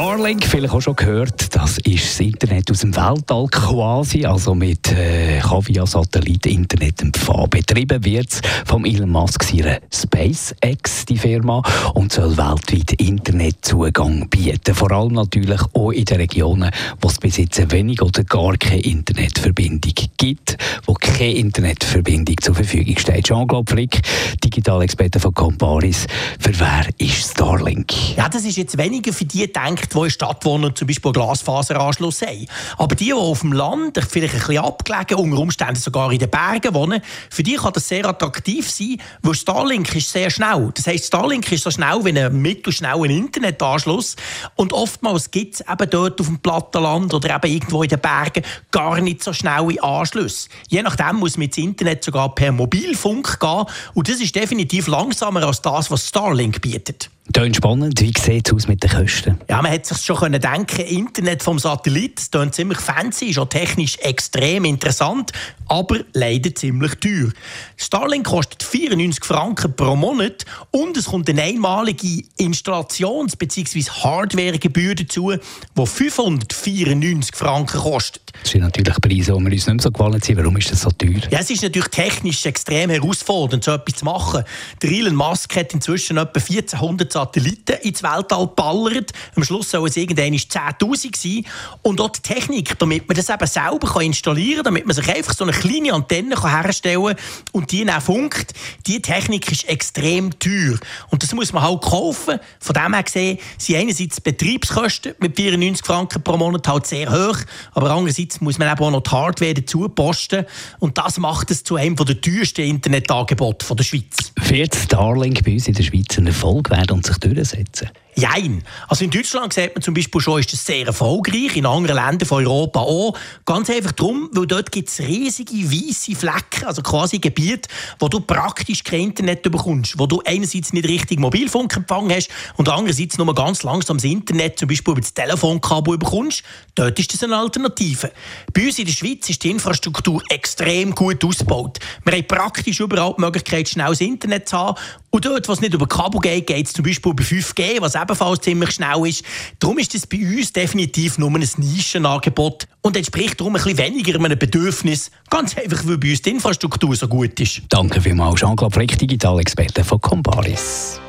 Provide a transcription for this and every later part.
Starlink, vielleicht auch schon gehört, das ist das Internet aus dem Weltall quasi, also mit äh, via Satellit Internetempfang betrieben wird vom Elon Musk ihrer SpaceX, die Firma, und soll weltweit Internetzugang bieten, vor allem natürlich auch in den Regionen, wo es bis jetzt wenig oder gar keine Internetverbindung gibt, wo keine Internetverbindung zur Verfügung steht. Jean-Claude Frick, Digitalexperte von Comparis, für wer ist Starlink? Ja, das ist jetzt weniger für die gedacht, die in der Stadt wohnen zum Beispiel Glasfaseranschluss haben. Aber die, die auf dem Land, vielleicht ein bisschen abgelegen, unter Umständen sogar in den Bergen wohnen, für die kann das sehr attraktiv sein, weil Starlink ist sehr schnell. Das heisst, Starlink ist so schnell wie ein mittelschneller Internetanschluss. Und oftmals gibt es eben dort auf dem Plattenland oder eben irgendwo in den Bergen gar nicht so schnelle Anschlüsse. Je nachdem muss man ins Internet sogar per Mobilfunk gehen. Und das ist definitiv langsamer als das, was Starlink bietet. Tönt spannend. Wie sieht es aus mit den Kosten? Ja, man hätte sich schon können denken Internet vom Satellit, das ziemlich fancy, ist auch technisch extrem interessant, aber leider ziemlich teuer. Starlink kostet 94 Franken pro Monat und es kommt eine einmalige Installations- bzw. Hardwaregebühr dazu, die 594 Franken kostet. Das sind natürlich Preise, die wir uns nicht mehr so gewollt sind. Warum ist das so teuer? Ja, es ist natürlich technisch extrem herausfordernd, so etwas zu machen. Der Elon Musk hat inzwischen etwa 1400 Satelliten ins Weltall ballert. Am Schluss soll es irgendwann 10.000 sein. Und auch die Technik, damit man das eben selber installieren kann, damit man sich einfach so eine kleine Antenne herstellen kann und die dann funkt, die Technik ist extrem teuer. Und das muss man halt kaufen. Von dem her gesehen sind einerseits die Betriebskosten mit 94 Franken pro Monat halt sehr hoch, aber andererseits muss man eben auch noch die Hardware dazu posten. Und das macht es zu einem der teuersten Internetangebote der Schweiz. Wird Starlink bei uns in der Schweiz ein Erfolg werden und sich durchsetzen? Jein. Also in Deutschland sieht man zum Beispiel schon, ist das sehr erfolgreich, in anderen Ländern von Europa auch. Ganz einfach darum, weil dort gibt es riesige weiße Flecken, also quasi Gebiete, wo du praktisch kein Internet bekommst, wo du einerseits nicht richtig Mobilfunkempfang hast und andererseits nur ganz langsam das Internet, zum Beispiel über das Telefonkabel bekommst. Dort ist das eine Alternative. Bei uns in der Schweiz ist die Infrastruktur extrem gut ausgebaut. Wir haben praktisch überall die Möglichkeit, schnelles Internet zu haben. Und dort, wo es nicht über Kabel geht, geht es zum Beispiel über 5G, was ebenfalls ziemlich schnell ist. Darum ist das bei uns definitiv nur ein Nischenangebot und entspricht darum ein bisschen weniger einem Bedürfnis. Ganz einfach, weil bei uns die Infrastruktur so gut ist. Danke vielmals, Jean-Claude Frick, Digitalexperte von Comparis.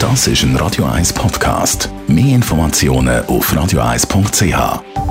Das ist ein Radio 1 Podcast. Mehr Informationen auf radio1.ch.